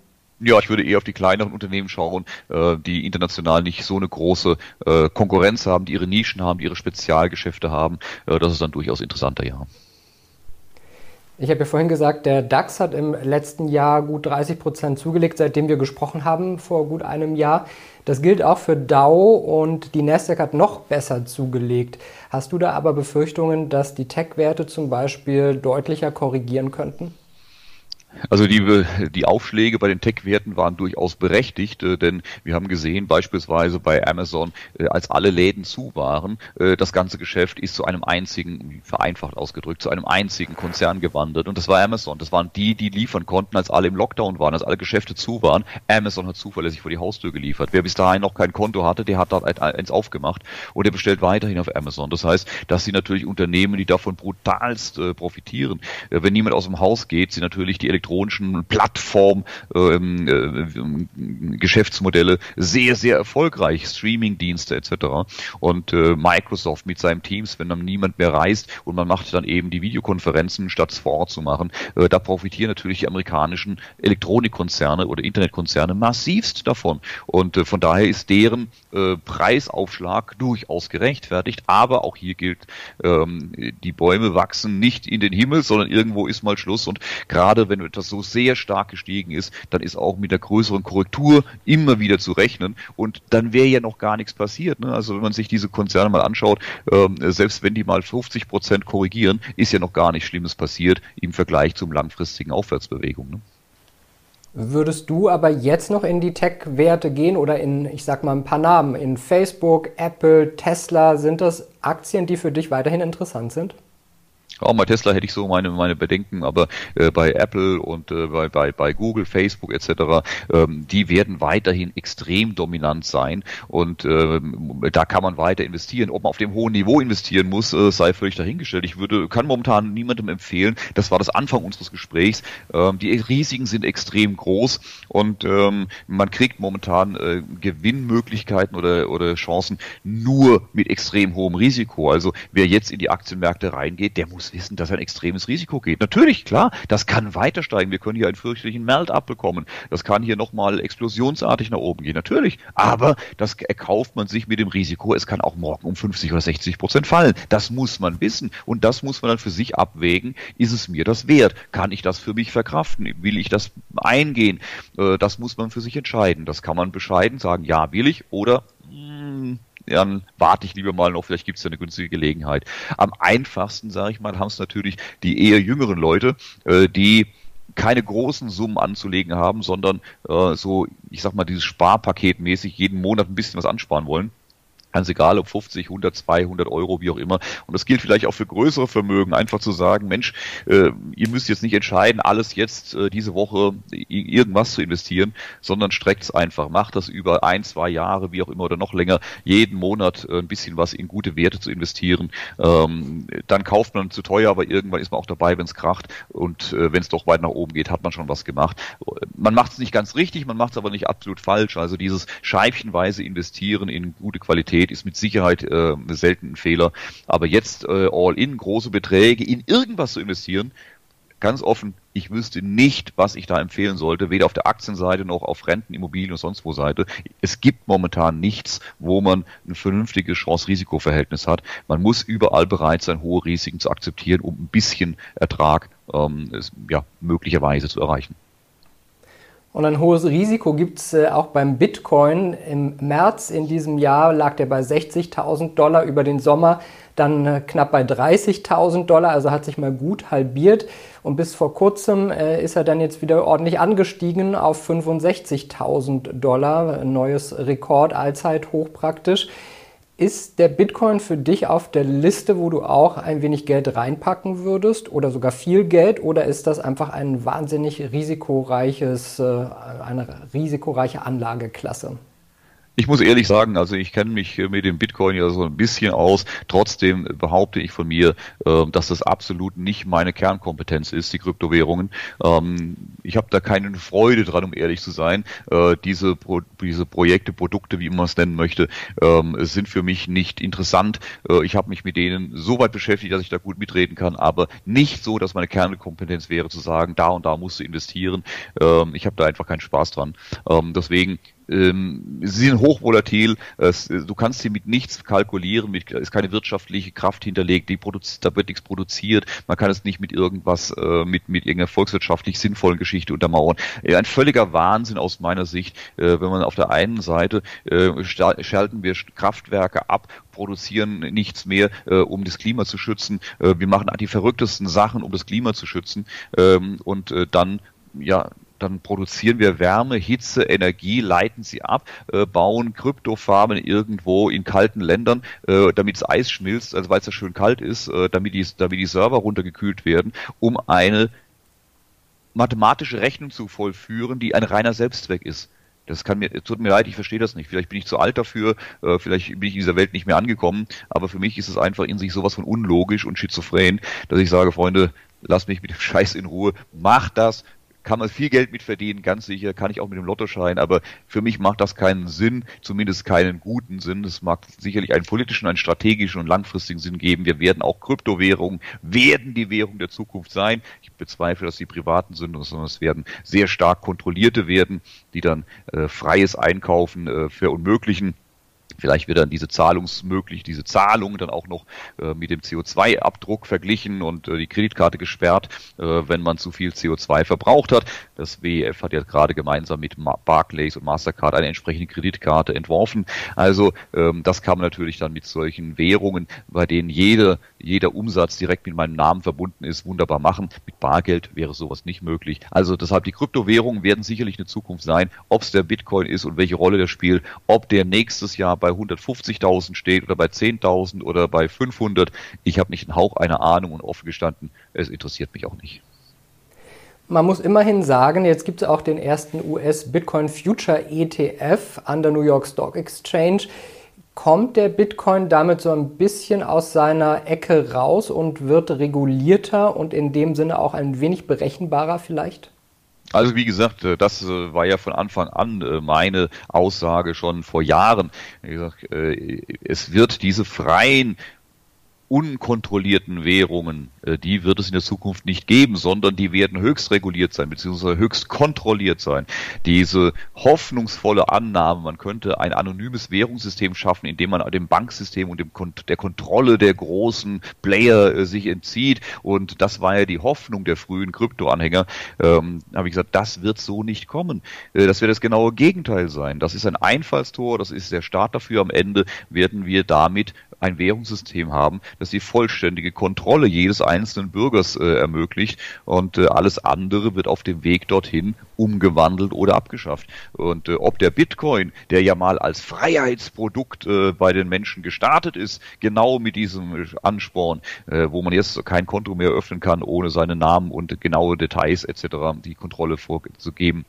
Ja, ich würde eher auf die kleineren Unternehmen schauen, äh, die international nicht so eine große äh, Konkurrenz haben, die ihre Nischen haben, die ihre Spezialgeschäfte haben. Äh, das ist dann durchaus interessanter, ja. Ich habe ja vorhin gesagt, der DAX hat im letzten Jahr gut 30 Prozent zugelegt, seitdem wir gesprochen haben, vor gut einem Jahr. Das gilt auch für Dow und die Nasdaq hat noch besser zugelegt. Hast du da aber Befürchtungen, dass die Tech-Werte zum Beispiel deutlicher korrigieren könnten? Also die, die Aufschläge bei den Tech-Werten waren durchaus berechtigt, äh, denn wir haben gesehen, beispielsweise bei Amazon, äh, als alle Läden zu waren, äh, das ganze Geschäft ist zu einem einzigen, vereinfacht ausgedrückt, zu einem einzigen Konzern gewandert und das war Amazon. Das waren die, die liefern konnten, als alle im Lockdown waren, als alle Geschäfte zu waren. Amazon hat zuverlässig vor die Haustür geliefert. Wer bis dahin noch kein Konto hatte, der hat da eins aufgemacht und der bestellt weiterhin auf Amazon. Das heißt, das sind natürlich Unternehmen, die davon brutalst profitieren. Wenn niemand aus dem Haus geht, sind natürlich die elektronischen Plattform ähm, äh, Geschäftsmodelle sehr, sehr erfolgreich, Streaming-Dienste etc. Und äh, Microsoft mit seinen Teams, wenn dann niemand mehr reist und man macht dann eben die Videokonferenzen statt es vor Ort zu machen, äh, da profitieren natürlich die amerikanischen Elektronikkonzerne oder Internetkonzerne massivst davon. Und äh, von daher ist deren äh, Preisaufschlag durchaus gerechtfertigt. Aber auch hier gilt, ähm, die Bäume wachsen nicht in den Himmel, sondern irgendwo ist mal Schluss. Und gerade wenn etwas so sehr stark gestiegen ist, dann ist auch mit der größeren Korrektur immer wieder zu rechnen und dann wäre ja noch gar nichts passiert. Ne? Also wenn man sich diese Konzerne mal anschaut, ähm, selbst wenn die mal 50 Prozent korrigieren, ist ja noch gar nichts Schlimmes passiert im Vergleich zum langfristigen Aufwärtsbewegung. Ne? Würdest du aber jetzt noch in die Tech-Werte gehen oder in, ich sag mal, ein paar Namen, in Facebook, Apple, Tesla, sind das Aktien, die für dich weiterhin interessant sind? Auch bei Tesla hätte ich so meine, meine Bedenken, aber äh, bei Apple und äh, bei, bei, bei Google, Facebook etc., ähm, die werden weiterhin extrem dominant sein und ähm, da kann man weiter investieren. Ob man auf dem hohen Niveau investieren muss, äh, sei völlig dahingestellt. Ich würde, kann momentan niemandem empfehlen, das war das Anfang unseres Gesprächs, ähm, die Risiken sind extrem groß und ähm, man kriegt momentan äh, Gewinnmöglichkeiten oder, oder Chancen nur mit extrem hohem Risiko. Also wer jetzt in die Aktienmärkte reingeht, der muss wissen, dass ein extremes Risiko geht. Natürlich, klar, das kann weiter steigen. Wir können hier einen fürchterlichen Melt abbekommen. Das kann hier nochmal explosionsartig nach oben gehen. Natürlich. Aber das erkauft man sich mit dem Risiko. Es kann auch morgen um 50 oder 60 Prozent fallen. Das muss man wissen. Und das muss man dann für sich abwägen. Ist es mir das wert? Kann ich das für mich verkraften? Will ich das eingehen? Äh, das muss man für sich entscheiden. Das kann man bescheiden sagen, ja, will ich oder hm, dann warte ich lieber mal noch, vielleicht gibt es ja eine günstige Gelegenheit. Am einfachsten, sage ich mal, haben es natürlich die eher jüngeren Leute, äh, die keine großen Summen anzulegen haben, sondern äh, so, ich sag mal, dieses Sparpaket mäßig jeden Monat ein bisschen was ansparen wollen. Ganz egal, ob 50, 100, 200 Euro, wie auch immer. Und das gilt vielleicht auch für größere Vermögen, einfach zu sagen, Mensch, äh, ihr müsst jetzt nicht entscheiden, alles jetzt äh, diese Woche irgendwas zu investieren, sondern streckt es einfach. Macht das über ein, zwei Jahre, wie auch immer, oder noch länger, jeden Monat äh, ein bisschen was in gute Werte zu investieren. Ähm, dann kauft man zu teuer, aber irgendwann ist man auch dabei, wenn es kracht. Und äh, wenn es doch weit nach oben geht, hat man schon was gemacht. Man macht es nicht ganz richtig, man macht es aber nicht absolut falsch. Also dieses scheibchenweise investieren in gute Qualität Qualität ist mit Sicherheit äh, selten ein Fehler. Aber jetzt äh, all in große Beträge in irgendwas zu investieren, ganz offen, ich wüsste nicht, was ich da empfehlen sollte, weder auf der Aktienseite noch auf Renten, Immobilien und sonst wo Seite. Es gibt momentan nichts, wo man ein vernünftiges Chance-Risiko-Verhältnis hat. Man muss überall bereit sein, hohe Risiken zu akzeptieren, um ein bisschen Ertrag ähm, ja, möglicherweise zu erreichen. Und ein hohes Risiko gibt es äh, auch beim Bitcoin. Im März in diesem Jahr lag der bei 60.000 Dollar über den Sommer, dann äh, knapp bei 30.000 Dollar, also hat sich mal gut halbiert. Und bis vor kurzem äh, ist er dann jetzt wieder ordentlich angestiegen auf 65.000 Dollar, neues Rekord, Allzeithoch praktisch. Ist der Bitcoin für dich auf der Liste, wo du auch ein wenig Geld reinpacken würdest oder sogar viel Geld? Oder ist das einfach ein wahnsinnig risikoreiches, äh, eine risikoreiche Anlageklasse? Ich muss ehrlich sagen, also ich kenne mich mit dem Bitcoin ja so ein bisschen aus. Trotzdem behaupte ich von mir, äh, dass das absolut nicht meine Kernkompetenz ist, die Kryptowährungen. Ähm, ich habe da keine Freude dran, um ehrlich zu sein. Äh, diese, diese Projekte, Produkte, wie man es nennen möchte, ähm, sind für mich nicht interessant. Äh, ich habe mich mit denen so weit beschäftigt, dass ich da gut mitreden kann, aber nicht so, dass meine Kernkompetenz wäre zu sagen, da und da musst du investieren. Ähm, ich habe da einfach keinen Spaß dran. deswegen ähm, sie sind hochvolatil, es, du kannst sie mit nichts kalkulieren, mit, ist keine wirtschaftliche Kraft hinterlegt, die da wird nichts produziert, man kann es nicht mit irgendwas, äh, mit, mit irgendeiner volkswirtschaftlich sinnvollen Geschichte untermauern. Äh, ein völliger Wahnsinn aus meiner Sicht, äh, wenn man auf der einen Seite äh, schalten wir Kraftwerke ab, produzieren nichts mehr, äh, um das Klima zu schützen, äh, wir machen die verrücktesten Sachen, um das Klima zu schützen. Ähm, und äh, dann ja, dann produzieren wir Wärme, Hitze, Energie, leiten sie ab, äh, bauen Kryptofarmen irgendwo in kalten Ländern, äh, damit das Eis schmilzt, also weil es ja schön kalt ist, äh, damit, die, damit die Server runtergekühlt werden, um eine mathematische Rechnung zu vollführen, die ein reiner Selbstzweck ist. Das kann mir, tut mir leid, ich verstehe das nicht. Vielleicht bin ich zu alt dafür, äh, vielleicht bin ich in dieser Welt nicht mehr angekommen, aber für mich ist es einfach in sich sowas von unlogisch und schizophren, dass ich sage, Freunde, lasst mich mit dem Scheiß in Ruhe, macht das, kann man viel Geld mit verdienen, ganz sicher, kann ich auch mit dem Lottoschein, aber für mich macht das keinen Sinn, zumindest keinen guten Sinn. Es mag sicherlich einen politischen, einen strategischen und langfristigen Sinn geben. Wir werden auch Kryptowährungen, werden die Währung der Zukunft sein. Ich bezweifle, dass die privaten sind, sondern es werden sehr stark kontrollierte werden, die dann äh, freies Einkaufen äh, verunmöglichen Vielleicht wird dann diese zahlungsmöglich, diese Zahlung dann auch noch äh, mit dem CO2-Abdruck verglichen und äh, die Kreditkarte gesperrt, äh, wenn man zu viel CO2 verbraucht hat. Das WEF hat ja gerade gemeinsam mit Barclays und Mastercard eine entsprechende Kreditkarte entworfen. Also ähm, das kann man natürlich dann mit solchen Währungen, bei denen jede, jeder Umsatz direkt mit meinem Namen verbunden ist, wunderbar machen. Mit Bargeld wäre sowas nicht möglich. Also deshalb die Kryptowährungen werden sicherlich eine Zukunft sein. Ob es der Bitcoin ist und welche Rolle der spielt, ob der nächstes Jahr bei 150.000 steht oder bei 10.000 oder bei 500. Ich habe nicht einen Hauch einer Ahnung und offen gestanden, es interessiert mich auch nicht. Man muss immerhin sagen, jetzt gibt es auch den ersten US-Bitcoin Future ETF an der New York Stock Exchange. Kommt der Bitcoin damit so ein bisschen aus seiner Ecke raus und wird regulierter und in dem Sinne auch ein wenig berechenbarer vielleicht? Also wie gesagt, äh, das äh, war ja von Anfang an äh, meine Aussage schon vor Jahren. Es wird diese freien unkontrollierten Währungen, äh, die wird es in der Zukunft nicht geben, sondern die werden höchst reguliert sein, beziehungsweise höchst kontrolliert sein. Diese hoffnungsvolle Annahme, man könnte ein anonymes Währungssystem schaffen, indem man dem Banksystem und dem, der Kontrolle der großen Player äh, sich entzieht. Und das war ja die Hoffnung der frühen Kryptoanhänger. Ähm, habe ich gesagt, das wird so nicht kommen. Äh, das wird das genaue Gegenteil sein. Das ist ein Einfallstor, das ist der Start dafür. Am Ende werden wir damit ein Währungssystem haben, das die vollständige Kontrolle jedes einzelnen Bürgers äh, ermöglicht und äh, alles andere wird auf dem Weg dorthin umgewandelt oder abgeschafft. Und äh, ob der Bitcoin, der ja mal als Freiheitsprodukt äh, bei den Menschen gestartet ist, genau mit diesem Ansporn, äh, wo man jetzt kein Konto mehr öffnen kann, ohne seinen Namen und genaue Details etc. die Kontrolle vorzugeben,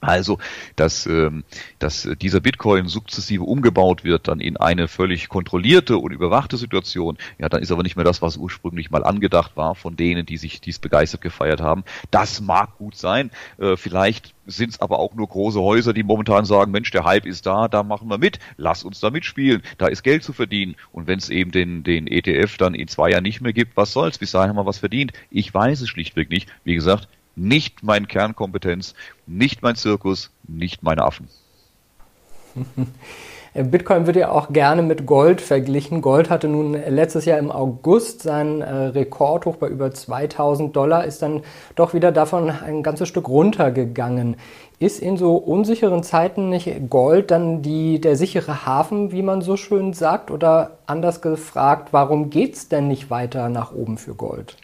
also, dass, ähm, dass dieser Bitcoin sukzessive umgebaut wird dann in eine völlig kontrollierte und überwachte Situation, ja, dann ist aber nicht mehr das, was ursprünglich mal angedacht war von denen, die sich dies begeistert gefeiert haben. Das mag gut sein. Äh, vielleicht sind es aber auch nur große Häuser, die momentan sagen, Mensch, der Hype ist da, da machen wir mit, lass uns da mitspielen, da ist Geld zu verdienen. Und wenn es eben den, den ETF dann in zwei Jahren nicht mehr gibt, was soll's? Bis dahin haben wir was verdient. Ich weiß es schlichtweg nicht. Wie gesagt, nicht meine Kernkompetenz, nicht mein Zirkus, nicht meine Affen. Bitcoin wird ja auch gerne mit Gold verglichen. Gold hatte nun letztes Jahr im August seinen äh, Rekordhoch bei über 2000 Dollar, ist dann doch wieder davon ein ganzes Stück runtergegangen. Ist in so unsicheren Zeiten nicht Gold dann die, der sichere Hafen, wie man so schön sagt? Oder anders gefragt, warum geht es denn nicht weiter nach oben für Gold?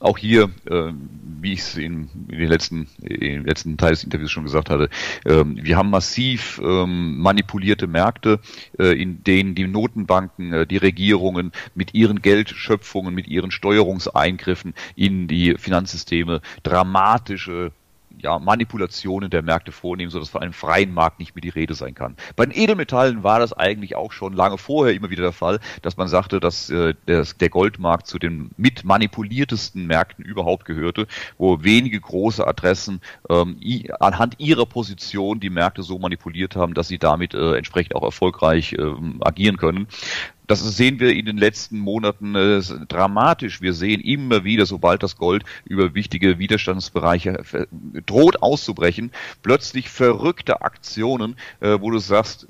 Auch hier, äh, wie ich es in, in, den letzten, im letzten Teil des Interviews schon gesagt hatte, ähm, wir haben massiv ähm, manipulierte Märkte, äh, in denen die Notenbanken, äh, die Regierungen mit ihren Geldschöpfungen, mit ihren Steuerungseingriffen in die Finanzsysteme dramatische ja, Manipulationen der Märkte vornehmen, sodass von einem freien Markt nicht mehr die Rede sein kann. Bei den Edelmetallen war das eigentlich auch schon lange vorher immer wieder der Fall, dass man sagte, dass äh, der, Goldmarkt zu den mit manipuliertesten Märkten überhaupt gehörte, wo wenige große Adressen ähm, i, anhand ihrer Position die Märkte so manipuliert haben, dass sie damit äh, entsprechend auch erfolgreich äh, agieren können. Das sehen wir in den letzten Monaten äh, dramatisch. Wir sehen immer wieder, sobald das Gold über wichtige Widerstandsbereiche äh, droht auszubrechen, plötzlich verrückte Aktionen, äh, wo du sagst,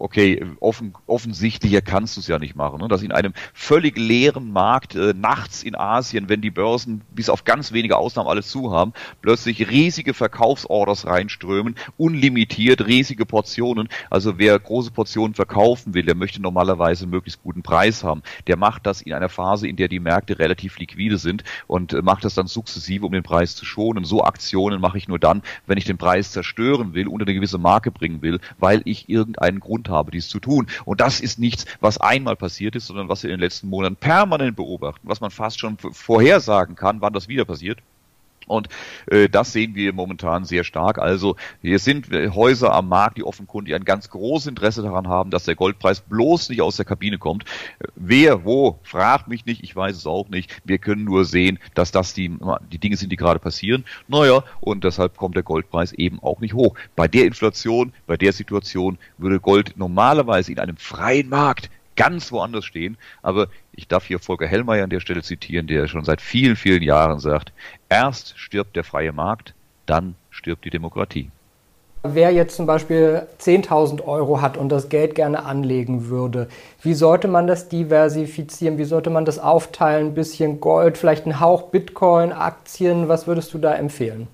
okay, offen, offensichtlicher kannst du es ja nicht machen. Ne? Dass in einem völlig leeren Markt äh, nachts in Asien, wenn die Börsen bis auf ganz wenige Ausnahmen alles zu haben, plötzlich riesige Verkaufsorders reinströmen, unlimitiert, riesige Portionen. Also wer große Portionen verkaufen will, der möchte normalerweise möglichst guten Preis haben. Der macht das in einer Phase, in der die Märkte relativ liquide sind und äh, macht das dann sukzessive, um den Preis zu schonen. So Aktionen mache ich nur dann, wenn ich den Preis zerstören will, unter eine gewisse Marke bringen will, weil ich irgendeinen Grund habe, dies zu tun. Und das ist nichts, was einmal passiert ist, sondern was wir in den letzten Monaten permanent beobachten, was man fast schon vorhersagen kann, wann das wieder passiert. Und äh, das sehen wir momentan sehr stark. Also hier sind Häuser am Markt, die offenkundig ein ganz großes Interesse daran haben, dass der Goldpreis bloß nicht aus der Kabine kommt. Wer, wo, fragt mich nicht, ich weiß es auch nicht. Wir können nur sehen, dass das die, die Dinge sind, die gerade passieren. Naja, und deshalb kommt der Goldpreis eben auch nicht hoch. Bei der Inflation, bei der Situation würde Gold normalerweise in einem freien Markt ganz woanders stehen. Aber ich darf hier Volker Hellmeier an der Stelle zitieren, der schon seit vielen, vielen Jahren sagt, erst stirbt der freie Markt, dann stirbt die Demokratie. Wer jetzt zum Beispiel 10.000 Euro hat und das Geld gerne anlegen würde, wie sollte man das diversifizieren? Wie sollte man das aufteilen? Ein bisschen Gold, vielleicht ein Hauch Bitcoin, Aktien? Was würdest du da empfehlen?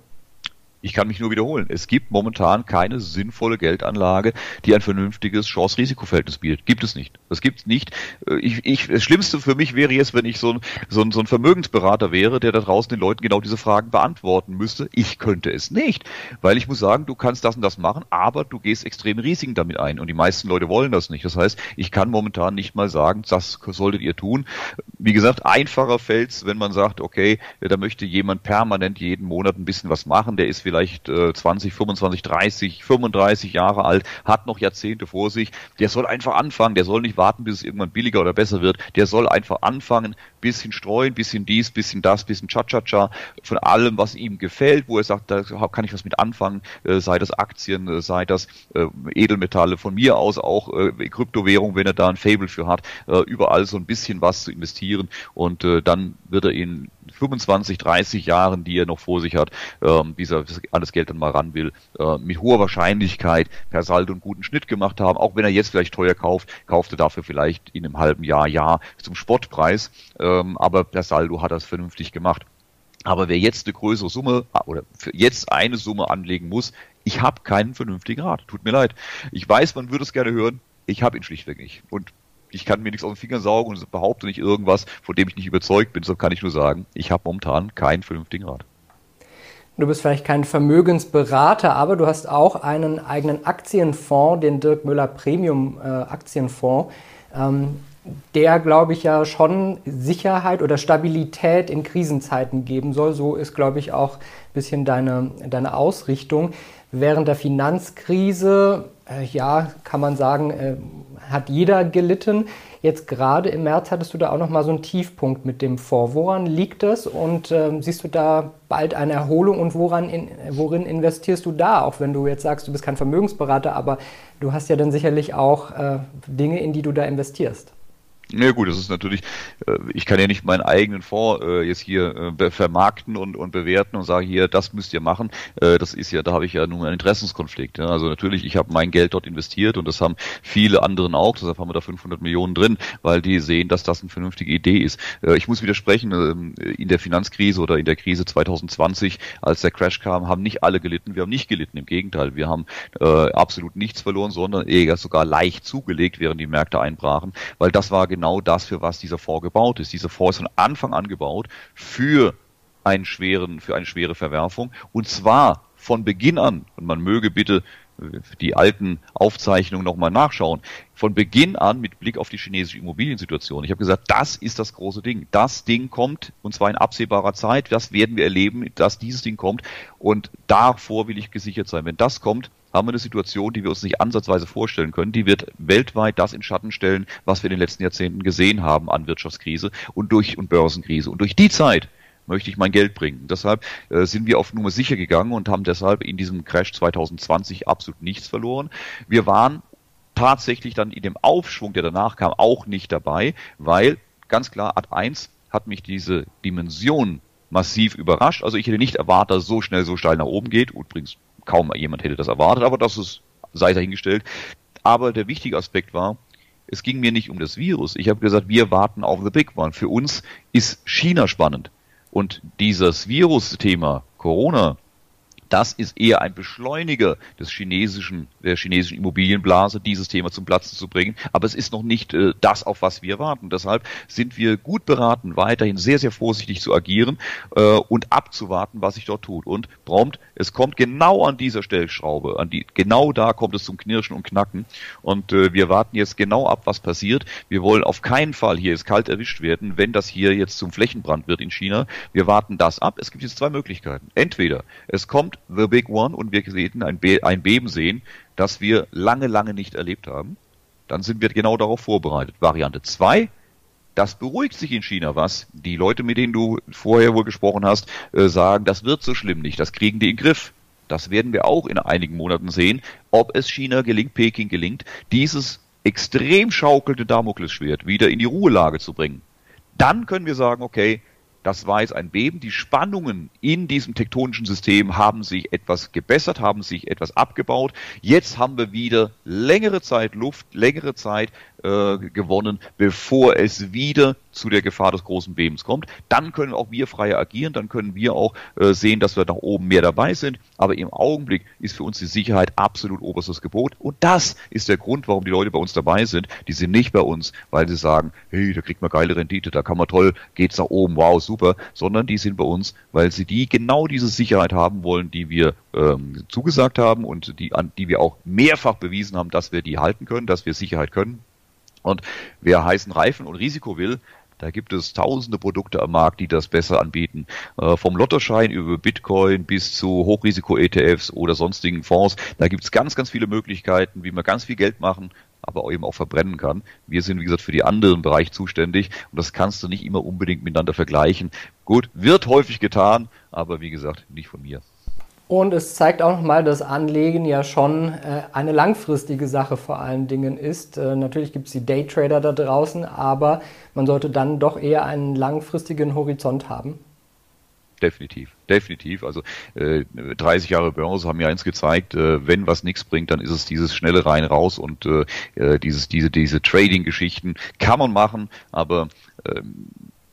Ich kann mich nur wiederholen. Es gibt momentan keine sinnvolle Geldanlage, die ein vernünftiges Chance-Risiko-Verhältnis bietet. Gibt es nicht. Das gibt es nicht. Äh, ich, ich, das Schlimmste für mich wäre jetzt, wenn ich so ein, so, ein, so ein Vermögensberater wäre, der da draußen den Leuten genau diese Fragen beantworten müsste. Ich könnte es nicht. Weil ich muss sagen, du kannst das und das machen, aber du gehst extreme Risiken damit ein. Und die meisten Leute wollen das nicht. Das heißt, ich kann momentan nicht mal sagen, das solltet ihr tun. Wie gesagt, einfacher fällt es, wenn man sagt, okay, da möchte jemand permanent jeden Monat ein bisschen was machen. Der ist vielleicht vielleicht äh, 20, 25, 30, 35 Jahre alt, hat noch Jahrzehnte vor sich. Der soll einfach anfangen, der soll nicht warten, bis es irgendwann billiger oder besser wird. Der soll einfach anfangen, bisschen streuen, bisschen dies, bisschen das, bisschen Cha-Cha-Cha, von allem, was ihm gefällt, wo er sagt, da kann ich was mit anfangen, äh, sei das Aktien, äh, sei das äh, Edelmetalle, von mir aus auch äh, Kryptowährung, wenn er da ein Fable für hat, äh, überall so ein bisschen was zu investieren. Und äh, dann wird er in 25, 30 Jahren, die er noch vor sich hat, ähm, dieser alles Geld dann mal ran will, äh, mit hoher Wahrscheinlichkeit per Saldo einen guten Schnitt gemacht haben. Auch wenn er jetzt vielleicht teuer kauft, kauft er dafür vielleicht in einem halben Jahr, Jahr zum Spottpreis. Ähm, aber per Saldo hat er es vernünftig gemacht. Aber wer jetzt eine größere Summe oder für jetzt eine Summe anlegen muss, ich habe keinen vernünftigen Rat. Tut mir leid. Ich weiß, man würde es gerne hören. Ich habe ihn schlichtweg nicht. Und ich kann mir nichts aus den Fingern saugen und behaupte nicht irgendwas, von dem ich nicht überzeugt bin. So kann ich nur sagen, ich habe momentan keinen vernünftigen Rat. Du bist vielleicht kein Vermögensberater, aber du hast auch einen eigenen Aktienfonds, den Dirk Müller Premium äh, Aktienfonds, ähm, der, glaube ich, ja schon Sicherheit oder Stabilität in Krisenzeiten geben soll. So ist, glaube ich, auch ein bisschen deine, deine Ausrichtung. Während der Finanzkrise, äh, ja, kann man sagen, äh, hat jeder gelitten. Jetzt gerade im März hattest du da auch noch mal so einen Tiefpunkt mit dem Fonds. Woran liegt das und äh, siehst du da bald eine Erholung und woran in, worin investierst du da? Auch wenn du jetzt sagst, du bist kein Vermögensberater, aber du hast ja dann sicherlich auch äh, Dinge, in die du da investierst. Ja gut, das ist natürlich, äh, ich kann ja nicht meinen eigenen Fonds äh, jetzt hier äh, vermarkten und, und bewerten und sagen, hier, das müsst ihr machen. Das ist ja, da habe ich ja nun einen Interessenskonflikt. Also natürlich, ich habe mein Geld dort investiert und das haben viele anderen auch, deshalb haben wir da 500 Millionen drin, weil die sehen, dass das eine vernünftige Idee ist. Ich muss widersprechen, ähm, in der Finanzkrise oder in der Krise 2020, als der Crash kam, haben nicht alle gelitten, wir haben nicht gelitten, im Gegenteil, wir haben absolut nichts verloren, sondern eher sogar leicht zugelegt, während die Märkte einbrachen, weil das war genau das, für was dieser Fonds gebaut ist. Dieser Fonds ist von Anfang an gebaut für einen schweren, für eine schwere Verwerfung und zwar von Beginn an. Und man möge bitte die alten Aufzeichnungen nochmal nachschauen. Von Beginn an mit Blick auf die chinesische Immobiliensituation. Ich habe gesagt, das ist das große Ding. Das Ding kommt und zwar in absehbarer Zeit. Das werden wir erleben, dass dieses Ding kommt. Und davor will ich gesichert sein. Wenn das kommt, haben wir eine Situation, die wir uns nicht ansatzweise vorstellen können. Die wird weltweit das in Schatten stellen, was wir in den letzten Jahrzehnten gesehen haben an Wirtschaftskrise und durch und Börsenkrise. Und durch die Zeit möchte ich mein Geld bringen. Deshalb äh, sind wir auf Nummer sicher gegangen und haben deshalb in diesem Crash 2020 absolut nichts verloren. Wir waren tatsächlich dann in dem Aufschwung, der danach kam, auch nicht dabei, weil ganz klar Ad 1 hat mich diese Dimension massiv überrascht. Also ich hätte nicht erwartet, dass es so schnell so steil nach oben geht. Übrigens kaum jemand hätte das erwartet, aber das ist, sei dahingestellt. Aber der wichtige Aspekt war, es ging mir nicht um das Virus. Ich habe gesagt, wir warten auf the big one. Für uns ist China spannend. Und dieses Virus-Thema, Corona, das ist eher ein Beschleuniger des chinesischen, der chinesischen Immobilienblase, dieses Thema zum Platzen zu bringen. Aber es ist noch nicht äh, das, auf was wir warten. Deshalb sind wir gut beraten, weiterhin sehr, sehr vorsichtig zu agieren äh, und abzuwarten, was sich dort tut. Und prompt, es kommt genau an dieser Stellschraube, an die, genau da kommt es zum Knirschen und Knacken. Und äh, wir warten jetzt genau ab, was passiert. Wir wollen auf keinen Fall hier jetzt kalt erwischt werden, wenn das hier jetzt zum Flächenbrand wird in China. Wir warten das ab. Es gibt jetzt zwei Möglichkeiten. Entweder es kommt The Big One und wir sehen ein, Be ein Beben sehen, das wir lange, lange nicht erlebt haben, dann sind wir genau darauf vorbereitet. Variante 2, das beruhigt sich in China was. Die Leute, mit denen du vorher wohl gesprochen hast, äh, sagen, das wird so schlimm nicht, das kriegen die in den Griff. Das werden wir auch in einigen Monaten sehen, ob es China gelingt, Peking gelingt, dieses extrem schaukelnde Damoklesschwert wieder in die Ruhelage zu bringen. Dann können wir sagen, okay, Das war jetzt ein Beben. Die Spannungen in diesem tektonischen System haben sich etwas gebessert, haben sich etwas abgebaut. Jetzt haben wir wieder längere Zeit Luft, längere Zeit äh, gewonnen, bevor es wieder zu der Gefahr des großen Bebens kommt. Dann können auch wir freier agieren, dann können wir auch äh, sehen, dass wir nach oben mehr dabei sind. Aber im Augenblick ist für uns die Sicherheit absolut oberstes Gebot. Und das ist der Grund, warum die Leute bei uns dabei sind. Die sind nicht bei uns, weil sie sagen, hey, da kriegt man geile Rendite, da kann man toll, geht's nach oben, wow, super, sondern die sind bei uns, weil sie die genau diese Sicherheit haben wollen, die wir ähm, zugesagt haben und die, an die wir auch mehrfach bewiesen haben, dass wir die halten können, dass wir Sicherheit können. Und wer heißen Reifen und Risiko will, da gibt es tausende Produkte am Markt, die das besser anbieten. Äh, vom Lottoschein über Bitcoin bis zu Hochrisiko-ETFs oder sonstigen Fonds. Da gibt es ganz, ganz viele Möglichkeiten, wie man ganz viel Geld machen, aber eben auch verbrennen kann. Wir sind, wie gesagt, für die anderen Bereich zuständig und das kannst du nicht immer unbedingt miteinander vergleichen. Gut, wird häufig getan, aber wie gesagt, nicht von mir. Und es zeigt auch nochmal, dass Anlegen ja schon äh, eine langfristige Sache vor allen Dingen ist. Äh, natürlich gibt es die Daytrader da draußen, aber man sollte dann doch eher einen langfristigen Horizont haben. Definitiv, definitiv. Also äh, 30 Jahre Börse haben ja eins gezeigt, äh, wenn was nichts bringt, dann ist es dieses schnelle rein raus und äh, äh dieses diese diese Trading-Geschichten kann man machen, aber ähm,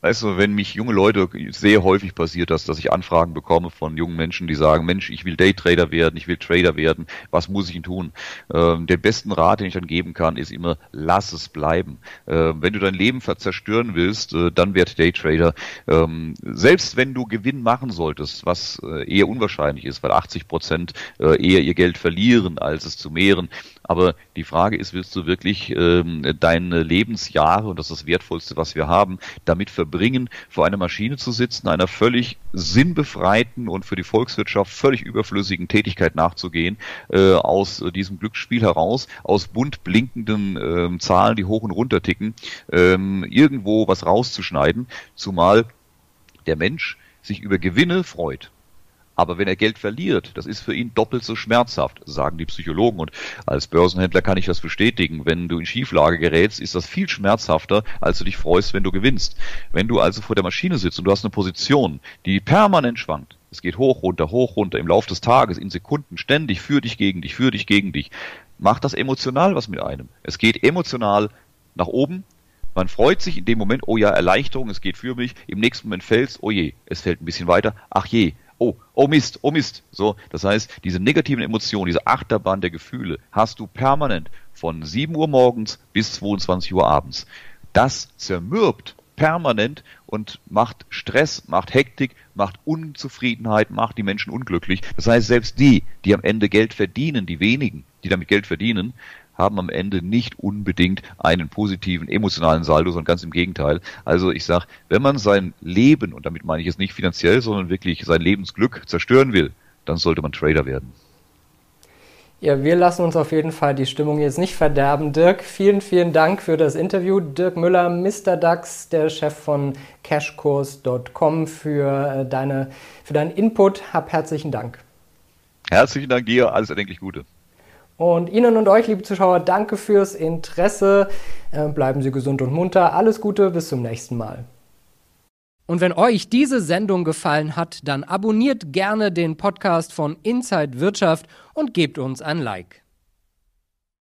Weißt du, wenn mich junge Leute, sehr häufig passiert das, dass ich Anfragen bekomme von jungen Menschen, die sagen, Mensch, ich will Daytrader werden, ich will Trader werden, was muss ich denn tun? Ähm, den besten Rat, den ich dann geben kann, ist immer, lass es bleiben. Ähm, wenn du dein Leben zerstören willst, äh, dann werd Daytrader. Ähm, selbst wenn du Gewinn machen solltest, was äh, eher unwahrscheinlich ist, weil 80 Prozent äh, eher ihr Geld verlieren, als es zu mehren, aber die Frage ist, willst du wirklich ähm, deine Lebensjahre, und das ist das Wertvollste, was wir haben, damit verbringen, vor einer Maschine zu sitzen, einer völlig sinnbefreiten und für die Volkswirtschaft völlig überflüssigen Tätigkeit nachzugehen, äh, aus diesem Glücksspiel heraus, aus bunt blinkenden äh, Zahlen, die hoch und runter ticken, ähm, irgendwo was rauszuschneiden, zumal der Mensch sich über Gewinne freut. Aber wenn er Geld verliert, das ist für ihn doppelt so schmerzhaft, sagen die Psychologen. Und als Börsenhändler kann ich das bestätigen. Wenn du in Schieflage gerätst, ist das viel schmerzhafter, als du dich freust, wenn du gewinnst. Wenn du also vor der Maschine sitzt und du hast eine Position, die permanent schwankt, es geht hoch, runter, hoch, runter, im Laufe des Tages, in Sekunden, ständig für dich, gegen dich, für dich, gegen dich, macht das emotional was mit einem. Es geht emotional nach oben, man freut sich in dem Moment, oh ja, Erleichterung, es geht für mich. Im nächsten Moment fällt's, oh je, es fällt ein bisschen weiter. Ach je, oh, oh Mist, oh Mist. So, das heißt, diese negativen Emotionen, diese Achterbahn der Gefühle hast du permanent von 7 Uhr morgens bis 22 Uhr abends. Das zermürbt permanent und macht Stress, macht Hektik, macht Unzufriedenheit, macht die Menschen unglücklich. Das heißt, selbst die, die am Ende Geld verdienen, die wenigen, die damit Geld verdienen, haben am Ende nicht unbedingt einen positiven emotionalen Saldo, sondern ganz im Gegenteil. Also ich sage, wenn man sein Leben, und damit meine ich es nicht finanziell, sondern wirklich sein Lebensglück zerstören will, dann sollte man Trader werden. Ja, wir lassen uns auf jeden Fall die Stimmung jetzt nicht verderben. Dirk, vielen, vielen Dank für das Interview. Dirk Müller, Mr. DAX, der Chef von cashkurs.com für, äh, deine, für deinen Input. Hab herzlichen Dank. Herzlichen Dank dir, alles erdenklich Gute. Und Ihnen und euch, liebe Zuschauer, danke fürs Interesse. Äh, bleiben Sie gesund und munter. Alles Gute, bis zum nächsten Mal. Und wenn euch diese Sendung gefallen hat, dann abonniert gerne den Podcast von Inside Wirtschaft und gebt uns ein Like.